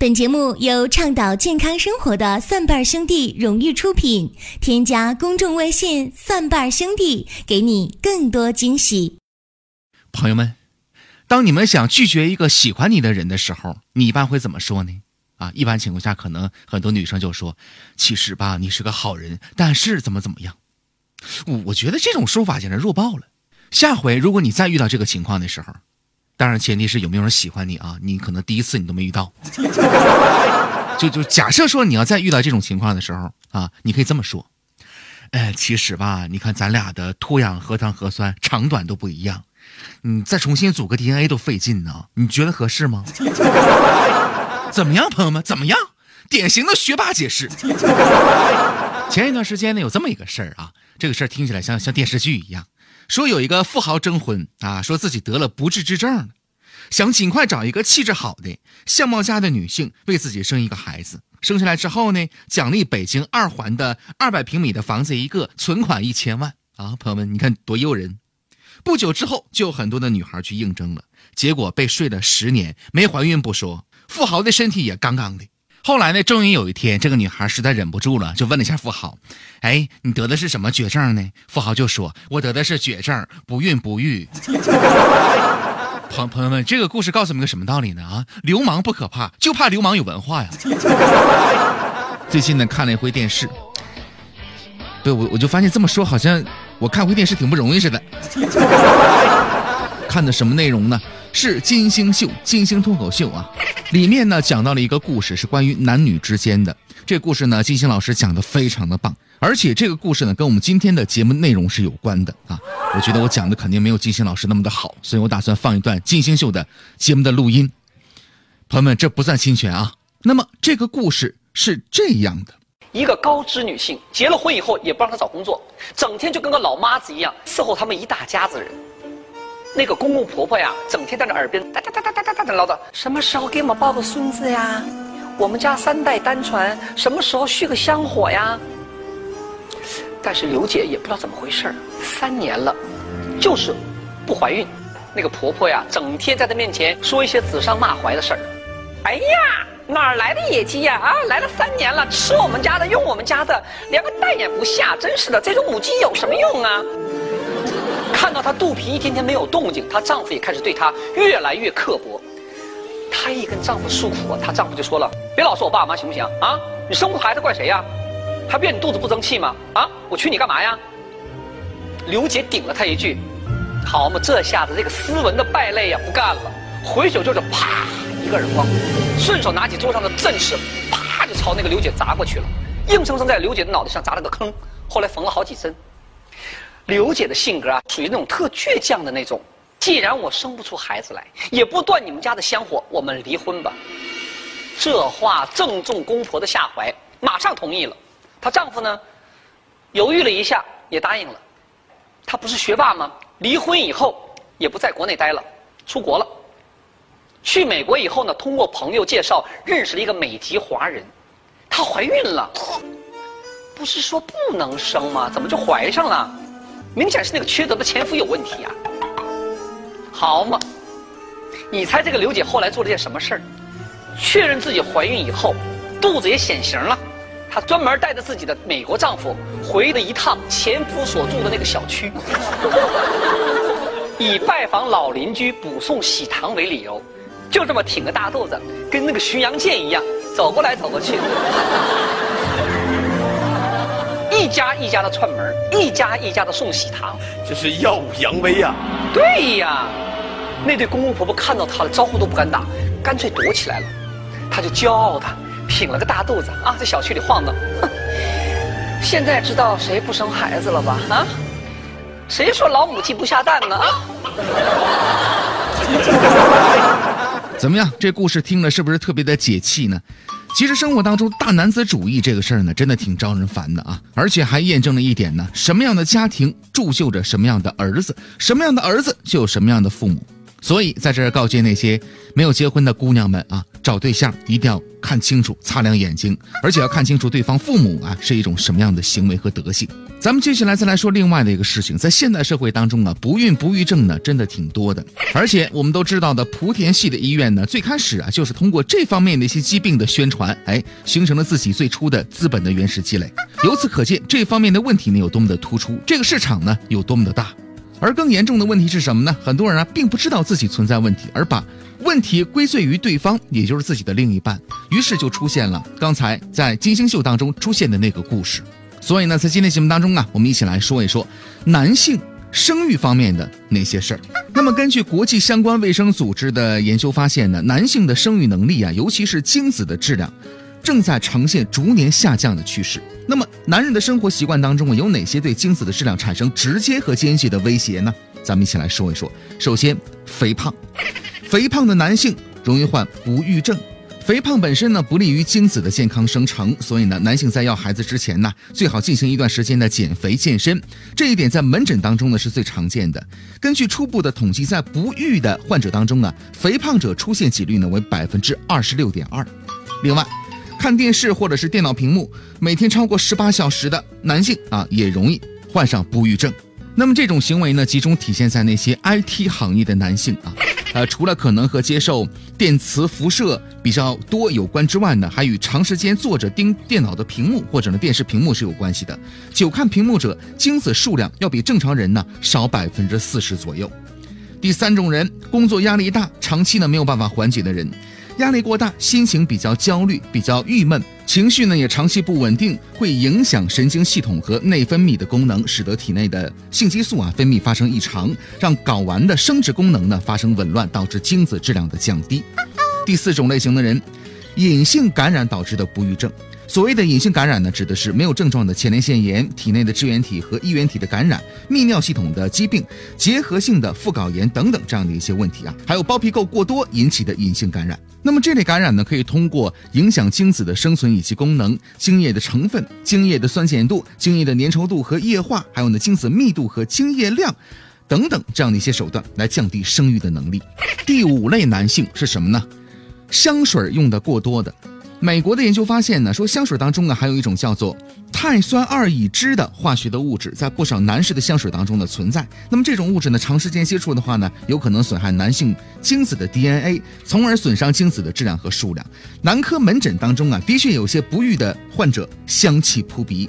本节目由倡导健康生活的蒜瓣兄弟荣誉出品。添加公众微信“蒜瓣兄弟”，给你更多惊喜。朋友们，当你们想拒绝一个喜欢你的人的时候，你一般会怎么说呢？啊，一般情况下，可能很多女生就说：“其实吧，你是个好人，但是怎么怎么样。”我觉得这种说法简直弱爆了。下回如果你再遇到这个情况的时候，当然，前提是有没有人喜欢你啊？你可能第一次你都没遇到，就就假设说你要再遇到这种情况的时候啊，你可以这么说：，哎，其实吧，你看咱俩的脱氧核糖核酸长短都不一样，你再重新组个 DNA 都费劲呢，你觉得合适吗？怎么样，朋友们？怎么样？典型的学霸解释。前一段时间呢，有这么一个事儿啊，这个事儿听起来像像电视剧一样。说有一个富豪征婚啊，说自己得了不治之症，想尽快找一个气质好的、相貌佳的女性为自己生一个孩子。生下来之后呢，奖励北京二环的二百平米的房子一个，存款一千万啊！朋友们，你看多诱人。不久之后，就有很多的女孩去应征了，结果被睡了十年，没怀孕不说，富豪的身体也杠杠的。后来呢？终于有一天，这个女孩实在忍不住了，就问了一下富豪：“哎，你得的是什么绝症呢？”富豪就说：“我得的是绝症，不孕不育。”朋朋友们，这个故事告诉我们个什么道理呢？啊，流氓不可怕，就怕流氓有文化呀。最近呢，看了一回电视，对我我就发现这么说，好像我看回电视挺不容易似的。看的什么内容呢？是金星秀，金星脱口秀啊。里面呢讲到了一个故事，是关于男女之间的。这故事呢，金星老师讲的非常的棒，而且这个故事呢，跟我们今天的节目内容是有关的啊。我觉得我讲的肯定没有金星老师那么的好，所以我打算放一段金星秀的节目的录音。朋友们，这不算侵权啊。那么这个故事是这样的：一个高知女性结了婚以后，也不让她找工作，整天就跟个老妈子一样伺候他们一大家子人。那个公公婆婆呀，整天在那耳边哒哒哒哒哒哒哒的唠叨，什么时候给我们抱个孙子呀？我们家三代单传，什么时候续个香火呀？但是刘姐也不知道怎么回事三年了，就是不怀孕。那个婆婆呀，整天在她面前说一些指桑骂槐的事儿。哎呀，哪儿来的野鸡呀？啊，来了三年了，吃我们家的，用我们家的，连个蛋也不下，真是的，这种母鸡有什么用啊？她肚皮一天天没有动静，她丈夫也开始对她越来越刻薄。她一跟丈夫诉苦，她丈夫就说了：“别老说我爸妈行不行啊？你生不孩子怪谁呀？还怨你肚子不争气吗？啊，我娶你干嘛呀？”刘姐顶了他一句：“好嘛，这下子这个斯文的败类呀不干了，回手就是啪一个耳光，顺手拿起桌上的阵势，啪就朝那个刘姐砸过去了，硬生生在刘姐的脑袋上砸了个坑，后来缝了好几针。”刘姐的性格啊，属于那种特倔强的那种。既然我生不出孩子来，也不断你们家的香火，我们离婚吧。这话正中公婆的下怀，马上同意了。她丈夫呢，犹豫了一下，也答应了。他不是学霸吗？离婚以后也不在国内待了，出国了。去美国以后呢，通过朋友介绍认识了一个美籍华人，她怀孕了。不是说不能生吗？怎么就怀上了？明显是那个缺德的前夫有问题啊！好嘛，你猜这个刘姐后来做了件什么事儿？确认自己怀孕以后，肚子也显形了，她专门带着自己的美国丈夫回了一趟前夫所住的那个小区，以拜访老邻居、补送喜糖为理由，就这么挺个大肚子，跟那个巡洋舰一样走过来走过去。一家一家的串门，一家一家的送喜糖，这是耀武扬威呀！对呀，那对公公婆婆看到他了，招呼都不敢打，干脆躲起来了。他就骄傲的挺了个大肚子啊，在小区里晃荡。现在知道谁不生孩子了吧？啊，谁说老母鸡不下蛋呢？啊！怎么样？这故事听了是不是特别的解气呢？其实生活当中大男子主义这个事儿呢，真的挺招人烦的啊！而且还验证了一点呢：什么样的家庭铸就着什么样的儿子，什么样的儿子就有什么样的父母。所以在这儿告诫那些没有结婚的姑娘们啊，找对象一定要看清楚，擦亮眼睛，而且要看清楚对方父母啊是一种什么样的行为和德性。咱们接下来再来说另外的一个事情，在现代社会当中啊，不孕不育症呢真的挺多的，而且我们都知道的莆田系的医院呢，最开始啊就是通过这方面的一些疾病的宣传，哎，形成了自己最初的资本的原始积累。由此可见，这方面的问题呢有多么的突出，这个市场呢有多么的大。而更严重的问题是什么呢？很多人啊，并不知道自己存在问题，而把问题归罪于对方，也就是自己的另一半，于是就出现了刚才在金星秀当中出现的那个故事。所以呢，在今天节目当中啊，我们一起来说一说男性生育方面的那些事儿。那么，根据国际相关卫生组织的研究发现呢，男性的生育能力啊，尤其是精子的质量，正在呈现逐年下降的趋势。那么，男人的生活习惯当中啊，有哪些对精子的质量产生直接和间接的威胁呢？咱们一起来说一说。首先，肥胖，肥胖的男性容易患不育症。肥胖本身呢，不利于精子的健康生成，所以呢，男性在要孩子之前呢，最好进行一段时间的减肥健身。这一点在门诊当中呢是最常见的。根据初步的统计，在不育的患者当中啊，肥胖者出现几率呢为百分之二十六点二。另外，看电视或者是电脑屏幕，每天超过十八小时的男性啊，也容易患上不育症。那么这种行为呢，集中体现在那些 IT 行业的男性啊，呃，除了可能和接受电磁辐射比较多有关之外呢，还与长时间坐着盯电脑的屏幕或者呢电视屏幕是有关系的。久看屏幕者，精子数量要比正常人呢少百分之四十左右。第三种人，工作压力大，长期呢没有办法缓解的人。压力过大，心情比较焦虑，比较郁闷，情绪呢也长期不稳定，会影响神经系统和内分泌的功能，使得体内的性激素啊分泌发生异常，让睾丸的生殖功能呢发生紊乱，导致精子质量的降低。第四种类型的人，隐性感染导致的不育症。所谓的隐性感染呢，指的是没有症状的前列腺炎、体内的支原体和衣原体的感染、泌尿系统的疾病、结核性的副睾炎等等这样的一些问题啊，还有包皮垢过多引起的隐性感染。那么这类感染呢，可以通过影响精子的生存以及功能、精液的成分、精液的酸碱度、精液的粘稠度和液化，还有呢精子密度和精液量等等这样的一些手段来降低生育的能力。第五类男性是什么呢？香水用的过多的。美国的研究发现呢，说香水当中呢还有一种叫做碳酸二乙酯的化学的物质，在不少男士的香水当中的存在。那么这种物质呢，长时间接触的话呢，有可能损害男性精子的 DNA，从而损伤精子的质量和数量。男科门诊当中啊，的确有些不育的患者香气扑鼻。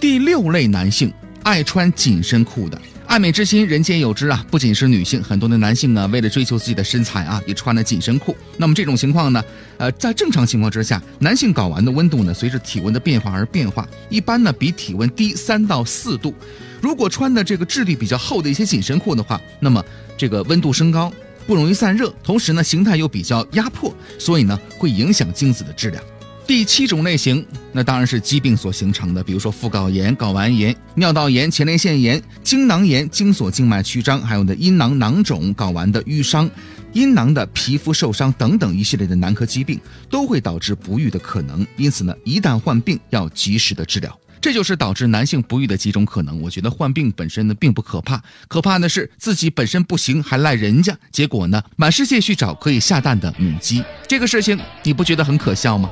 第六类男性爱穿紧身裤的。爱美之心，人皆有之啊！不仅是女性，很多的男性呢，为了追求自己的身材啊，也穿了紧身裤。那么这种情况呢，呃，在正常情况之下，男性睾丸的温度呢，随着体温的变化而变化，一般呢比体温低三到四度。如果穿的这个质地比较厚的一些紧身裤的话，那么这个温度升高，不容易散热，同时呢形态又比较压迫，所以呢会影响精子的质量。第七种类型，那当然是疾病所形成的，比如说副睾炎、睾丸炎、尿道炎、前列腺炎、精囊炎、精索静脉曲张，还有呢阴囊囊肿、睾丸的淤伤、阴囊的皮肤受伤等等一系列的男科疾病，都会导致不育的可能。因此呢，一旦患病，要及时的治疗。这就是导致男性不育的几种可能。我觉得患病本身呢并不可怕，可怕的是自己本身不行还赖人家，结果呢满世界去找可以下蛋的母鸡。这个事情你不觉得很可笑吗？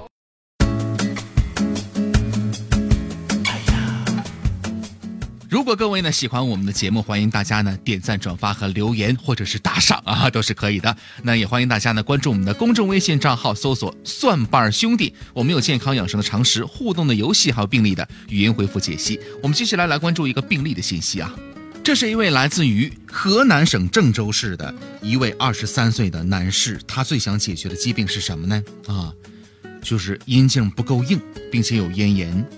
如果各位呢喜欢我们的节目，欢迎大家呢点赞、转发和留言，或者是打赏啊，都是可以的。那也欢迎大家呢关注我们的公众微信账号，搜索“蒜瓣兄弟”，我们有健康养生的常识、互动的游戏，还有病例的语音回复解析。我们接下来来关注一个病例的信息啊，这是一位来自于河南省郑州市的一位二十三岁的男士，他最想解决的疾病是什么呢？啊，就是阴茎不够硬，并且有咽炎。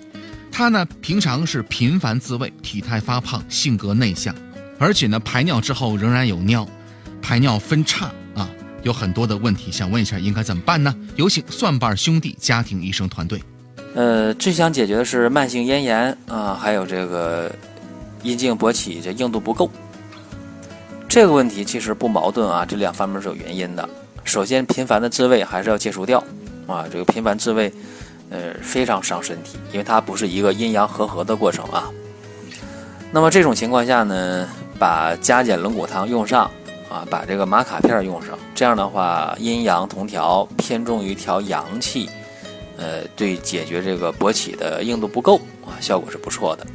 他呢，平常是频繁自慰，体态发胖，性格内向，而且呢，排尿之后仍然有尿，排尿分叉啊，有很多的问题，想问一下应该怎么办呢？有请蒜瓣兄弟家庭医生团队。呃，最想解决的是慢性咽炎啊，还有这个阴茎勃起这硬度不够。这个问题其实不矛盾啊，这两方面是有原因的。首先，频繁的自慰还是要戒除掉啊，这个频繁自慰。呃，非常伤身体，因为它不是一个阴阳和合的过程啊。那么这种情况下呢，把加减龙骨汤用上啊，把这个玛卡片用上，这样的话阴阳同调，偏重于调阳气，呃，对解决这个勃起的硬度不够啊，效果是不错的。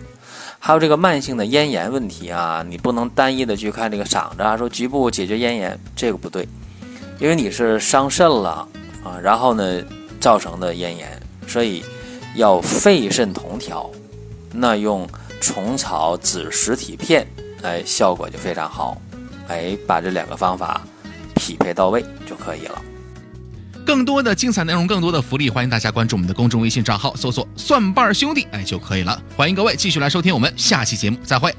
还有这个慢性的咽炎问题啊，你不能单一的去看这个嗓子啊，说局部解决咽炎，这个不对，因为你是伤肾了啊，然后呢造成的咽炎，所以要肺肾同调，那用虫草紫实体片，哎，效果就非常好，哎，把这两个方法匹配到位就可以了。更多的精彩内容，更多的福利，欢迎大家关注我们的公众微信账号，搜索“蒜瓣兄弟”哎就可以了。欢迎各位继续来收听我们下期节目，再会。